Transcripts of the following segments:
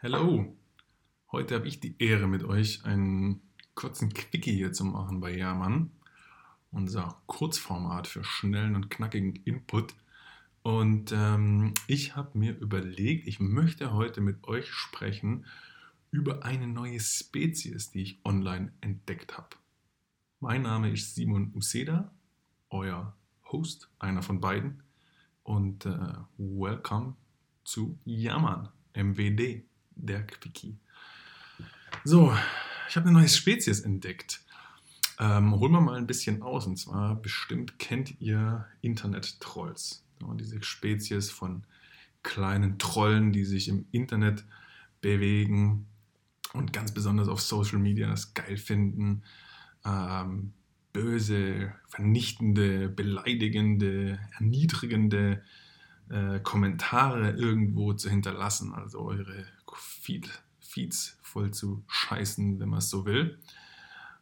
Hallo, heute habe ich die Ehre mit euch einen kurzen Quickie hier zu machen bei Jamann. Unser Kurzformat für schnellen und knackigen Input. Und ähm, ich habe mir überlegt, ich möchte heute mit euch sprechen über eine neue Spezies, die ich online entdeckt habe. Mein Name ist Simon Useda, euer Host, einer von beiden. Und äh, welcome zu Jammern, MWD, der Quickie. So, ich habe eine neue Spezies entdeckt. Ähm, holen wir mal ein bisschen aus. Und zwar bestimmt kennt ihr Internet-Trolls. Ja, diese Spezies von kleinen Trollen, die sich im Internet bewegen und ganz besonders auf Social Media das geil finden, ähm, böse, vernichtende, beleidigende, erniedrigende äh, Kommentare irgendwo zu hinterlassen, also eure Feed, Feeds voll zu scheißen, wenn man es so will.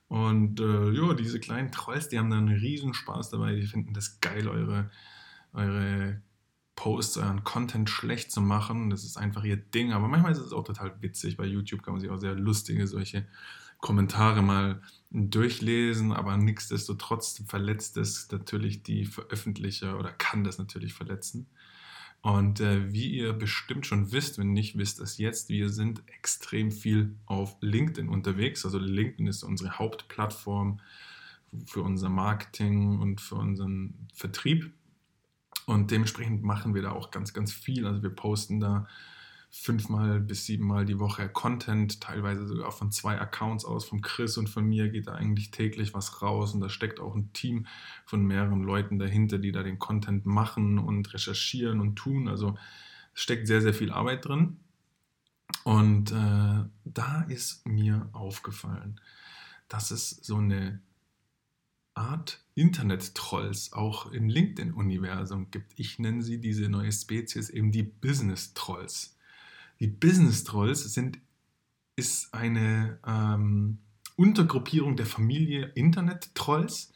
Und äh, ja, diese kleinen Trolls, die haben dann riesen Spaß dabei, die finden das geil, eure, eure Posts, euren Content schlecht zu machen. Das ist einfach ihr Ding. Aber manchmal ist es auch total witzig. Bei YouTube kann man sich auch sehr lustige solche Kommentare mal durchlesen, aber nichtsdestotrotz verletzt es natürlich die Veröffentlicher oder kann das natürlich verletzen. Und äh, wie ihr bestimmt schon wisst, wenn nicht, wisst es jetzt, wir sind extrem viel auf LinkedIn unterwegs. Also LinkedIn ist unsere Hauptplattform für unser Marketing und für unseren Vertrieb. Und dementsprechend machen wir da auch ganz, ganz viel. Also wir posten da fünfmal bis siebenmal die Woche Content, teilweise sogar von zwei Accounts aus, von Chris und von mir geht da eigentlich täglich was raus und da steckt auch ein Team von mehreren Leuten dahinter, die da den Content machen und recherchieren und tun. Also steckt sehr, sehr viel Arbeit drin. Und äh, da ist mir aufgefallen, dass es so eine Art Internet-Trolls auch im LinkedIn-Universum gibt. Ich nenne sie diese neue Spezies eben die Business-Trolls. Die Business Trolls sind, ist eine ähm, Untergruppierung der Familie Internet Trolls,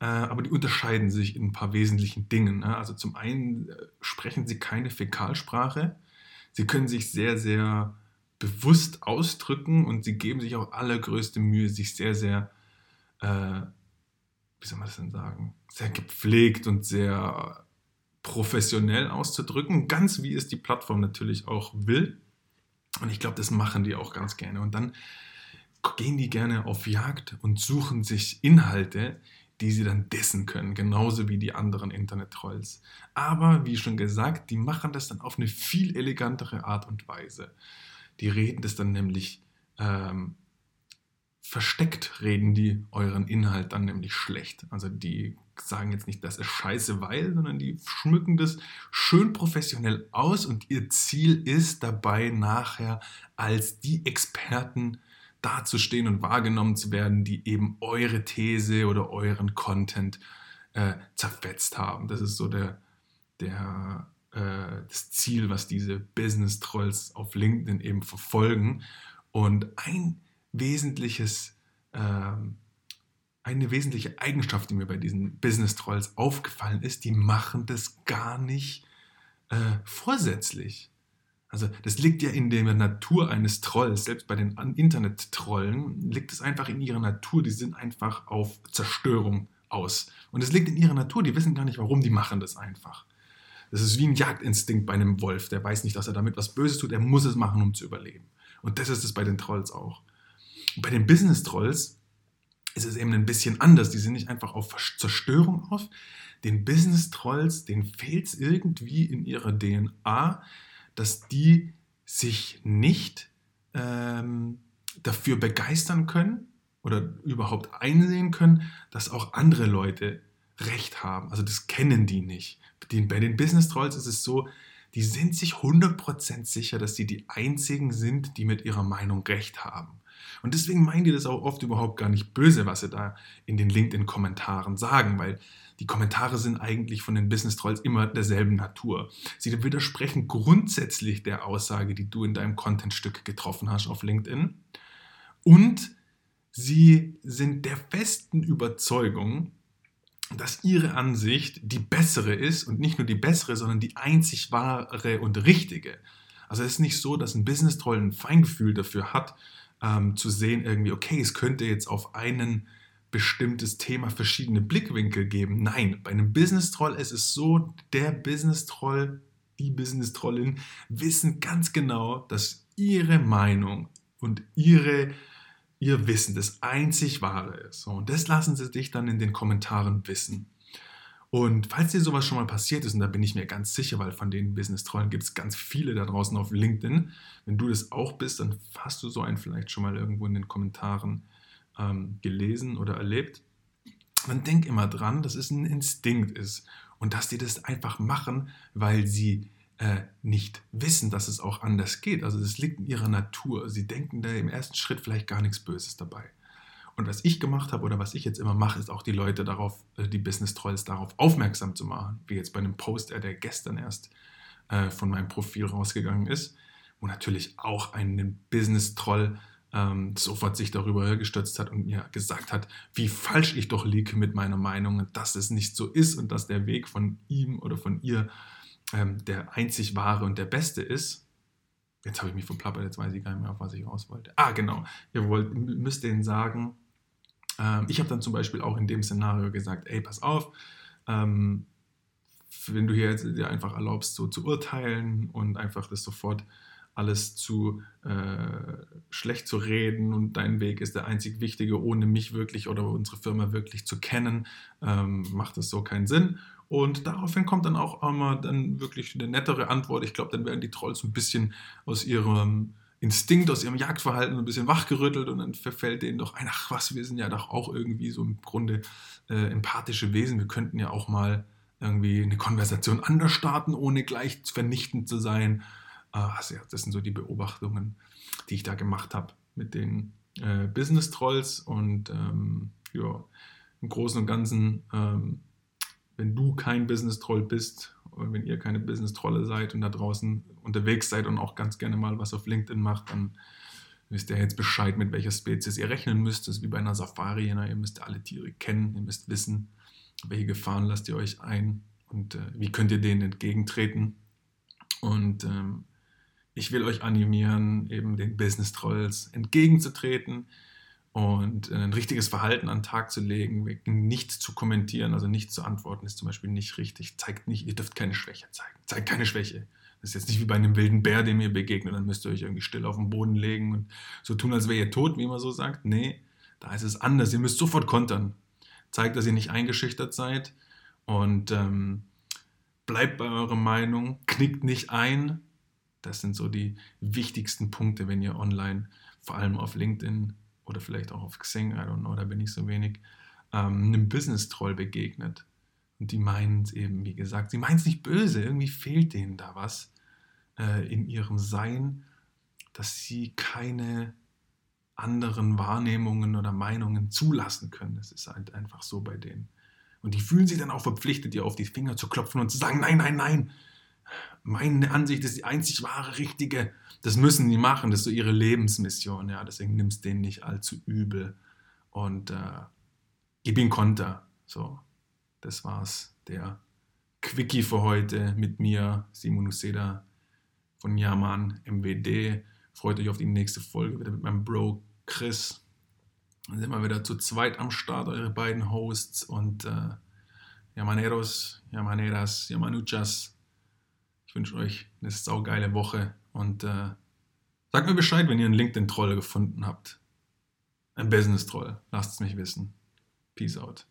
äh, aber die unterscheiden sich in ein paar wesentlichen Dingen. Ne? Also zum einen äh, sprechen sie keine Fäkalsprache, sie können sich sehr, sehr bewusst ausdrücken und sie geben sich auch allergrößte Mühe, sich sehr, sehr, äh, wie soll man das denn sagen, sehr gepflegt und sehr professionell auszudrücken, ganz wie es die Plattform natürlich auch will. Und ich glaube, das machen die auch ganz gerne. Und dann gehen die gerne auf Jagd und suchen sich Inhalte, die sie dann dessen können, genauso wie die anderen Internet-Trolls. Aber wie schon gesagt, die machen das dann auf eine viel elegantere Art und Weise. Die reden das dann nämlich ähm, versteckt, reden die euren Inhalt dann nämlich schlecht. Also die sagen jetzt nicht, das ist scheiße, weil, sondern die schmücken das schön professionell aus und ihr Ziel ist dabei nachher als die Experten dazustehen und wahrgenommen zu werden, die eben eure These oder euren Content äh, zerfetzt haben. Das ist so der, der, äh, das Ziel, was diese Business-Trolls auf LinkedIn eben verfolgen. Und ein wesentliches ähm, eine wesentliche Eigenschaft, die mir bei diesen Business Trolls aufgefallen ist, die machen das gar nicht äh, vorsätzlich. Also das liegt ja in der Natur eines Trolls, selbst bei den Internet-Trollen liegt es einfach in ihrer Natur, die sind einfach auf Zerstörung aus. Und es liegt in ihrer Natur, die wissen gar nicht warum, die machen das einfach. Das ist wie ein Jagdinstinkt bei einem Wolf, der weiß nicht, dass er damit was Böses tut, er muss es machen, um zu überleben. Und das ist es bei den Trolls auch. Und bei den Business-Trolls ist es eben ein bisschen anders. Die sind nicht einfach auf Zerstörung auf. Den Business-Trolls, denen fehlt es irgendwie in ihrer DNA, dass die sich nicht ähm, dafür begeistern können oder überhaupt einsehen können, dass auch andere Leute Recht haben. Also das kennen die nicht. Bei den Business Trolls ist es so, die sind sich 100% sicher, dass sie die einzigen sind, die mit ihrer Meinung Recht haben. Und deswegen meinen die das auch oft überhaupt gar nicht böse, was sie da in den LinkedIn-Kommentaren sagen, weil die Kommentare sind eigentlich von den Business Trolls immer derselben Natur. Sie widersprechen grundsätzlich der Aussage, die du in deinem Contentstück getroffen hast auf LinkedIn. Und sie sind der festen Überzeugung, dass ihre Ansicht die bessere ist und nicht nur die bessere, sondern die einzig wahre und richtige. Also es ist nicht so, dass ein Business-Troll ein Feingefühl dafür hat, ähm, zu sehen irgendwie, okay, es könnte jetzt auf einen bestimmtes Thema verschiedene Blickwinkel geben. Nein, bei einem Business-Troll ist es so, der Business-Troll, die Business-Trollin wissen ganz genau, dass ihre Meinung und ihre, ihr Wissen das einzig wahre ist. Und das lassen sie dich dann in den Kommentaren wissen. Und falls dir sowas schon mal passiert ist, und da bin ich mir ganz sicher, weil von den Business-Trollen gibt es ganz viele da draußen auf LinkedIn, wenn du das auch bist, dann hast du so einen vielleicht schon mal irgendwo in den Kommentaren ähm, gelesen oder erlebt. Dann denk immer dran, dass es ein Instinkt ist und dass die das einfach machen, weil sie äh, nicht wissen, dass es auch anders geht. Also das liegt in ihrer Natur. Sie denken da im ersten Schritt vielleicht gar nichts Böses dabei. Und was ich gemacht habe oder was ich jetzt immer mache, ist auch die Leute darauf, äh, die Business Trolls darauf aufmerksam zu machen. Wie jetzt bei einem Post, der gestern erst äh, von meinem Profil rausgegangen ist, wo natürlich auch ein Business Troll ähm, sofort sich darüber gestürzt hat und mir gesagt hat, wie falsch ich doch liege mit meiner Meinung dass es nicht so ist und dass der Weg von ihm oder von ihr ähm, der einzig wahre und der beste ist. Jetzt habe ich mich verplappert, jetzt weiß ich gar nicht mehr, auf was ich raus wollte. Ah, genau. Ihr wollt, müsst denen sagen, ähm, ich habe dann zum Beispiel auch in dem Szenario gesagt, ey, pass auf, ähm, wenn du hier jetzt dir einfach erlaubst, so zu urteilen und einfach das sofort alles zu äh, schlecht zu reden und dein Weg ist der einzig wichtige, ohne mich wirklich oder unsere Firma wirklich zu kennen, ähm, macht das so keinen Sinn. Und daraufhin kommt dann auch immer dann wirklich eine nettere Antwort. Ich glaube, dann werden die Trolls ein bisschen aus ihrem Instinkt, aus ihrem Jagdverhalten ein bisschen wachgerüttelt und dann verfällt denen doch ein, ach was, wir sind ja doch auch irgendwie so im Grunde äh, empathische Wesen. Wir könnten ja auch mal irgendwie eine Konversation anders starten, ohne gleich vernichtend zu sein. Äh, also ja, das sind so die Beobachtungen, die ich da gemacht habe mit den äh, Business Trolls und ähm, ja, im Großen und Ganzen, ähm, wenn du kein Business Troll bist wenn ihr keine Business-Trolle seid und da draußen unterwegs seid und auch ganz gerne mal was auf LinkedIn macht, dann wisst ihr jetzt Bescheid, mit welcher Spezies ihr rechnen müsst. Das ist wie bei einer Safari. Ihr müsst alle Tiere kennen, ihr müsst wissen, welche Gefahren lasst ihr euch ein und äh, wie könnt ihr denen entgegentreten. Und ähm, ich will euch animieren, eben den Business-Trolls entgegenzutreten und ein richtiges Verhalten an den Tag zu legen, nichts zu kommentieren, also nichts zu antworten, ist zum Beispiel nicht richtig. Zeigt nicht, ihr dürft keine Schwäche zeigen. Zeigt keine Schwäche. Das ist jetzt nicht wie bei einem wilden Bär, dem ihr begegnet, dann müsst ihr euch irgendwie still auf den Boden legen und so tun, als wäre ihr tot, wie man so sagt. Nee, da ist es anders. Ihr müsst sofort kontern. Zeigt, dass ihr nicht eingeschüchtert seid und ähm, bleibt bei eurer Meinung, knickt nicht ein. Das sind so die wichtigsten Punkte, wenn ihr online, vor allem auf LinkedIn, oder vielleicht auch auf Xing, I don't know, da bin ich so wenig, ähm, einem Business-Troll begegnet. Und die meinen es eben, wie gesagt, sie meinen es nicht böse, irgendwie fehlt denen da was äh, in ihrem Sein, dass sie keine anderen Wahrnehmungen oder Meinungen zulassen können. Das ist halt einfach so bei denen. Und die fühlen sich dann auch verpflichtet, dir auf die Finger zu klopfen und zu sagen, nein, nein, nein, meine Ansicht ist die einzig wahre, richtige. Das müssen die machen, das ist so ihre Lebensmission. Ja, deswegen nimmst du denen nicht allzu übel. Und äh, gib ihnen Konter. So, das war's. Der Quickie für heute mit mir, Simon Useda von Yaman MWD. Freut euch auf die nächste Folge wieder mit meinem Bro Chris. Dann sind wir wieder zu zweit am Start, eure beiden Hosts und äh, Yamaneros, Yamaneras, Yamanuchas. Ich wünsche euch eine saugeile Woche und äh, sagt mir Bescheid, wenn ihr einen LinkedIn-Troll gefunden habt. Ein Business-Troll. Lasst es mich wissen. Peace out.